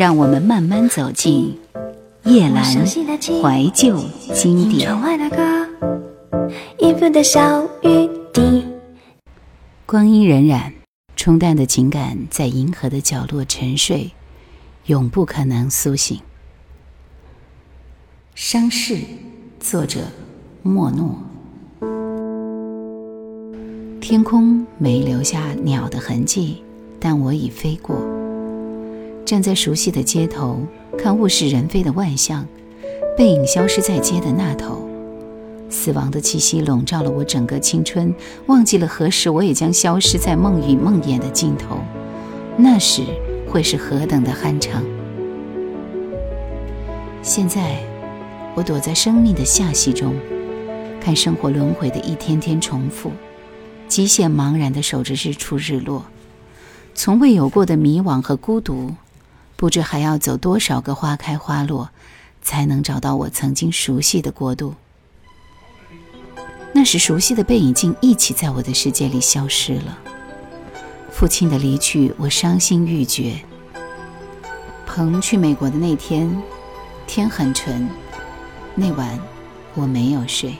让我们慢慢走进夜阑，怀旧经典。光阴荏苒，冲淡的情感在银河的角落沉睡，永不可能苏醒。伤逝，作者莫诺。天空没留下鸟的痕迹，但我已飞过。站在熟悉的街头，看物是人非的万象，背影消失在街的那头，死亡的气息笼罩了我整个青春，忘记了何时我也将消失在梦与梦魇的尽头，那时会是何等的酣畅。现在，我躲在生命的罅隙中，看生活轮回的一天天重复，极限茫然地守着日出日落，从未有过的迷惘和孤独。不知还要走多少个花开花落，才能找到我曾经熟悉的国度。那时熟悉的背影竟一起在我的世界里消失了。父亲的离去，我伤心欲绝。鹏去美国的那天，天很沉。那晚，我没有睡。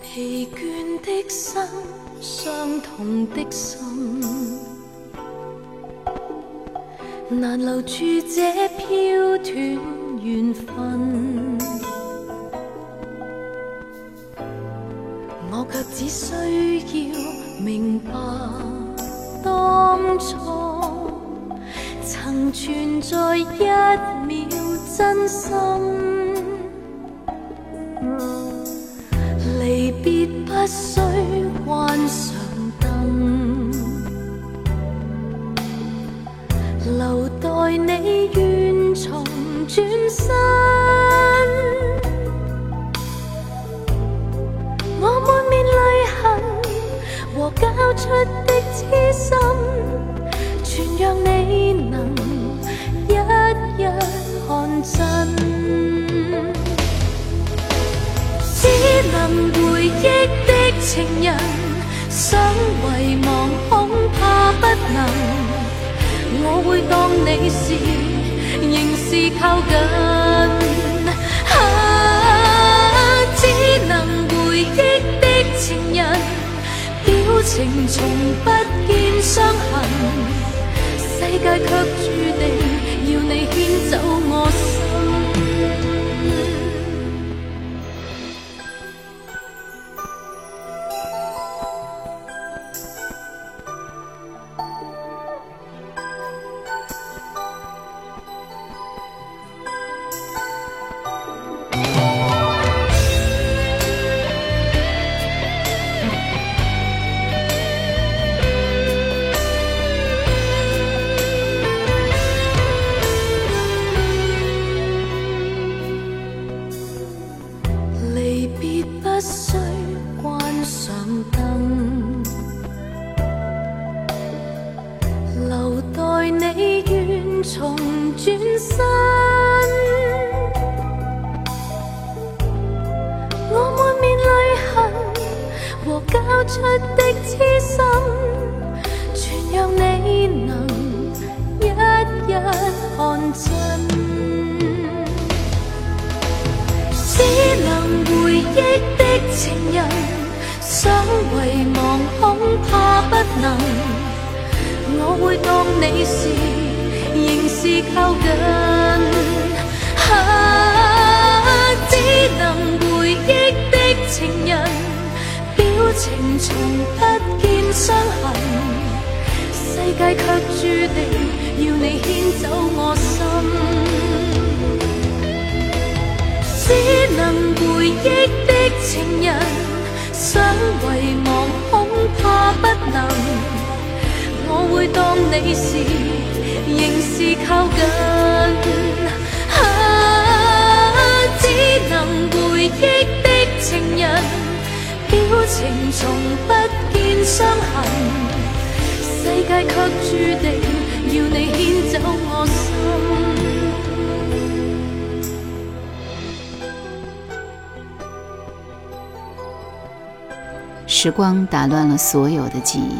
疲倦的心，伤痛的心。难留住这飘断缘分。我却只需要明白，当初曾存在一秒真心，离别不需。转身，我满面泪痕和交出的痴心，全让你能一一看真。只能回忆的情人，想遗忘恐怕不能，我会当你是。是靠近，啊，只能回忆的情人，表情从不见伤痕，世界却注定要你牵走我。只能回忆的情人，想遗忘恐怕不能。我会当你是，仍是靠近。只能回忆的情人，表情从不见伤痕。世界却注定要你牵走我心，只能回忆的情人，想遗忘恐怕不能。我会当你是，仍是靠近。只能回忆的情人，表情从不见伤痕。世界却注定要你牵走我时光打乱了所有的记忆，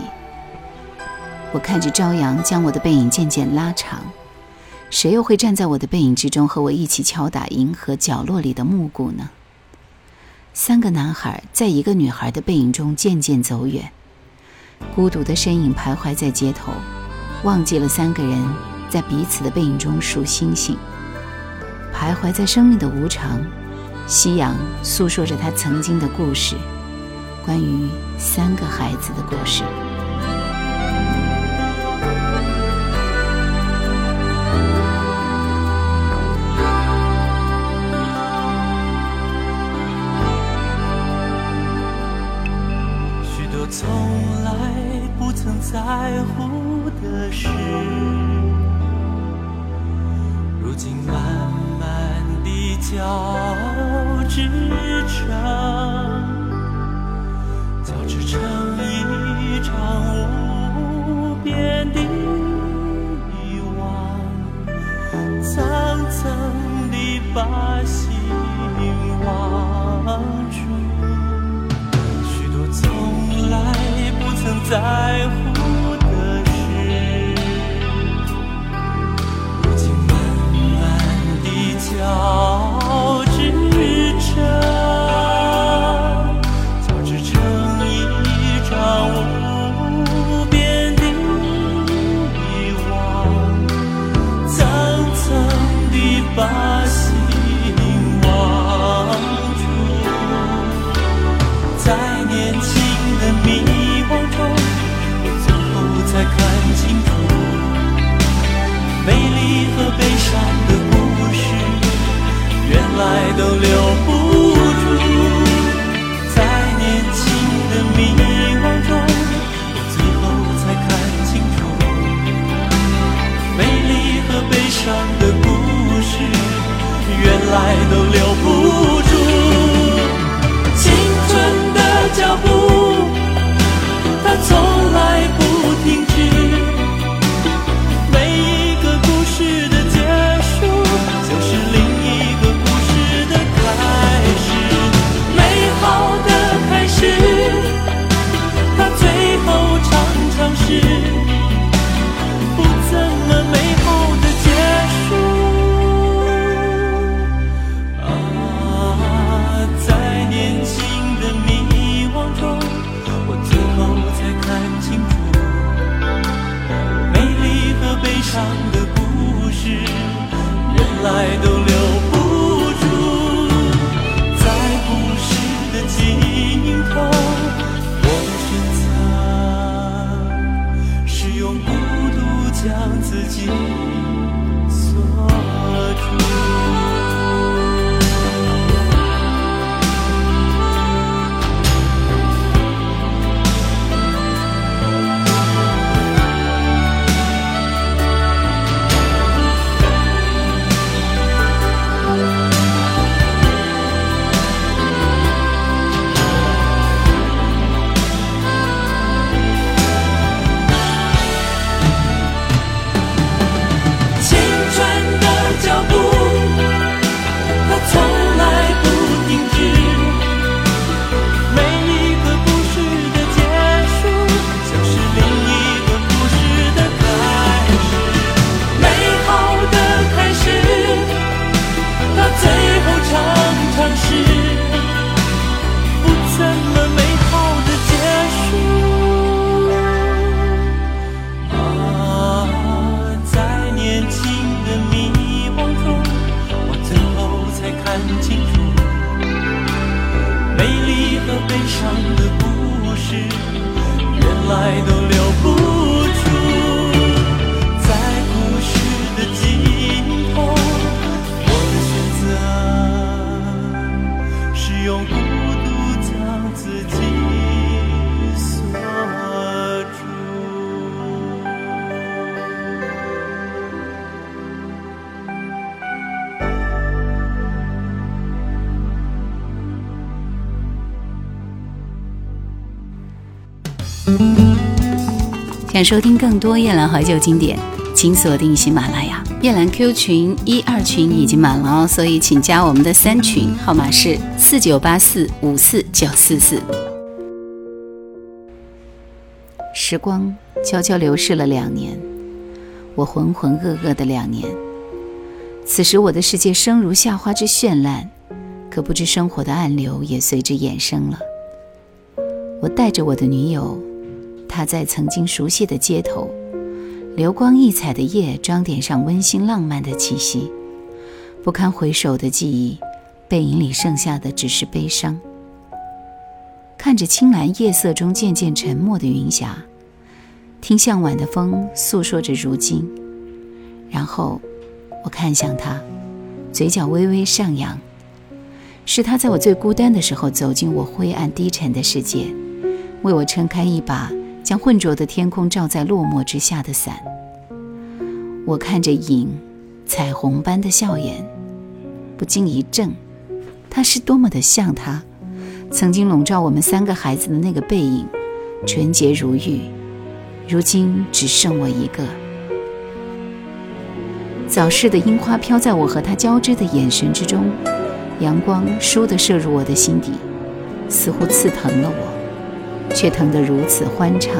我看着朝阳将我的背影渐渐拉长，谁又会站在我的背影之中和我一起敲打银河角落里的木鼓呢？三个男孩在一个女孩的背影中渐渐走远。孤独的身影徘徊在街头，忘记了三个人在彼此的背影中数星星。徘徊在生命的无常，夕阳诉说着他曾经的故事，关于三个孩子的故事。从来不曾在乎的事，如今慢慢地交织成，交织成一场无边的网，层层的把。在乎来都留不。想收听更多夜兰怀旧经典，请锁定喜马拉雅夜兰 Q 群一二群已经满了哦，所以请加我们的三群，号码是四九八四五四九四四。时光悄悄流逝了两年，我浑浑噩噩的两年。此时我的世界生如夏花之绚烂，可不知生活的暗流也随之衍生了。我带着我的女友。他在曾经熟悉的街头，流光溢彩的夜装点上温馨浪漫的气息，不堪回首的记忆，背影里剩下的只是悲伤。看着青蓝夜色中渐渐沉默的云霞，听向晚的风诉说着如今，然后，我看向他，嘴角微微上扬，是他在我最孤单的时候走进我灰暗低沉的世界，为我撑开一把。将浑浊的天空照在落寞之下的伞，我看着影，彩虹般的笑颜，不禁一怔，他是多么的像他，曾经笼罩我们三个孩子的那个背影，纯洁如玉，如今只剩我一个。早逝的樱花飘在我和他交织的眼神之中，阳光倏地射入我的心底，似乎刺疼了我。却疼得如此欢畅，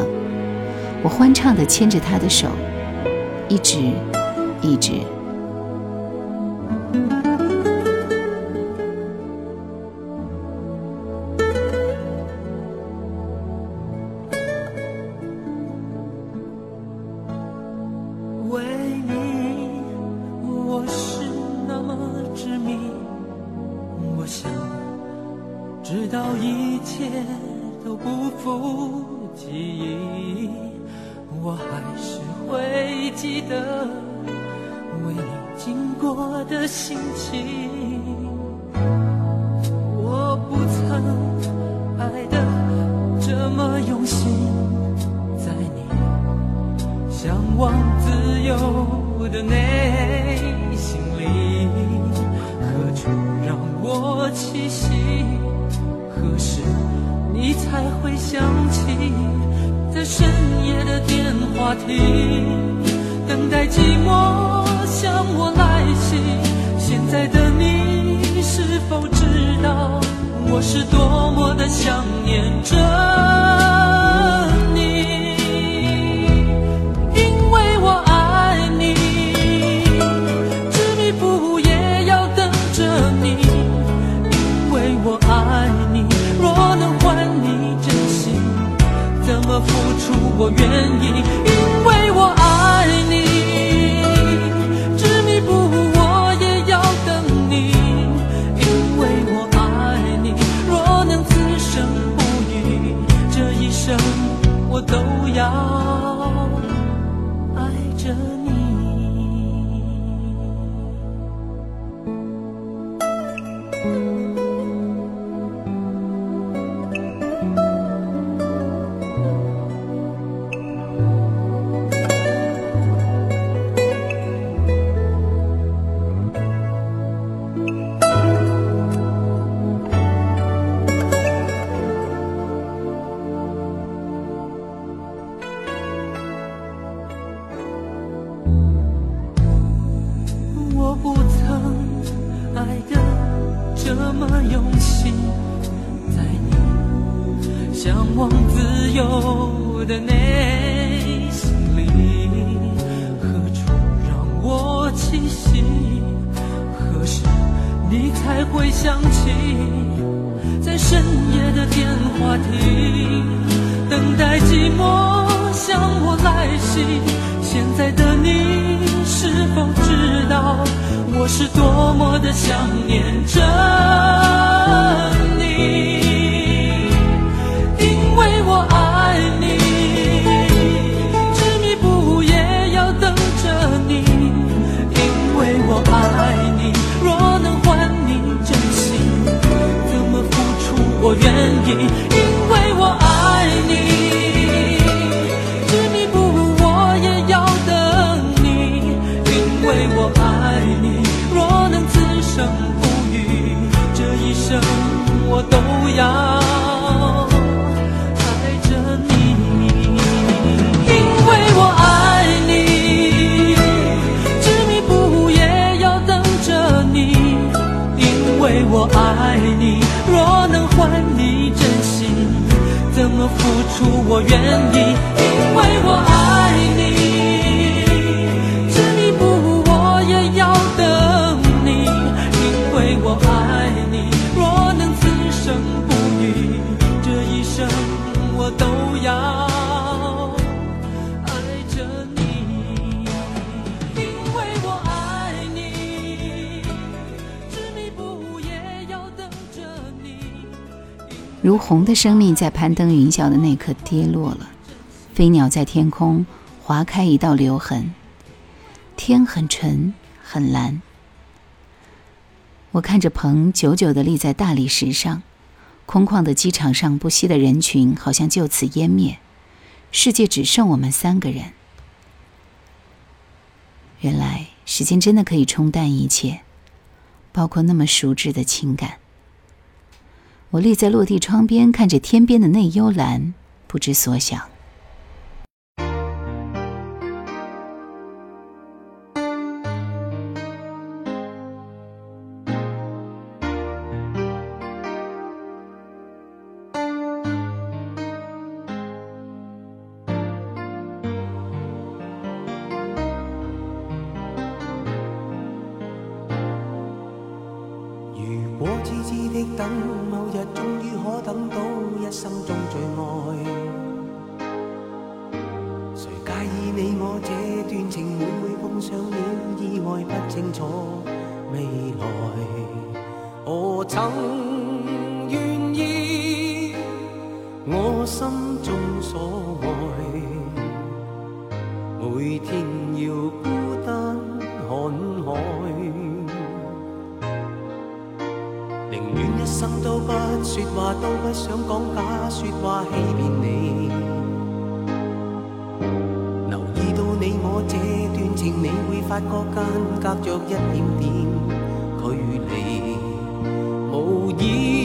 我欢畅地牵着他的手，一直，一直。你等待寂寞向我来袭，现在的你是否知道我是多么的想念着你？因为我爱你，执迷不悟也要等着你。因为我爱你，若能换你真心，怎么付出我愿意。为我。我的想念着。要爱着你，因为我爱你，执迷不悟也要等着你，因为我爱你，若能换你真心，怎么付出我愿意，因为我爱。如虹的生命在攀登云霄的那刻跌落了，飞鸟在天空划开一道留痕，天很沉很蓝。我看着鹏久久的立在大理石上，空旷的机场上不息的人群好像就此湮灭，世界只剩我们三个人。原来时间真的可以冲淡一切，包括那么熟知的情感。我立在落地窗边，看着天边的内幽蓝，不知所想。未来何曾愿意？我心中所爱，每天要孤单看海，宁愿一生都不说话，都不想讲假说话欺骗你。静，你会发觉间隔着一点点距离，无以。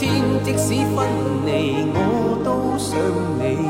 天，即使分离，我都想你。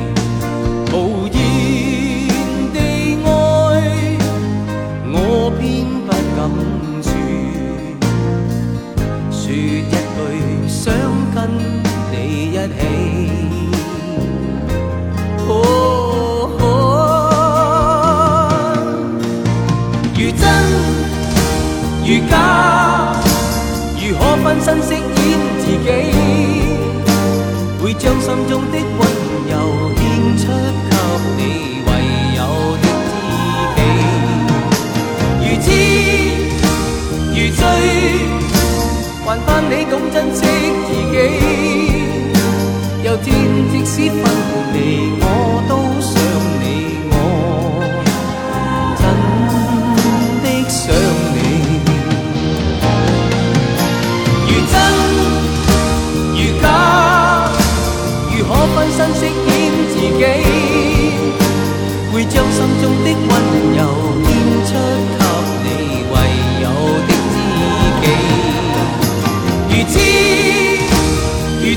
还盼你懂珍惜自己，有天即使分离。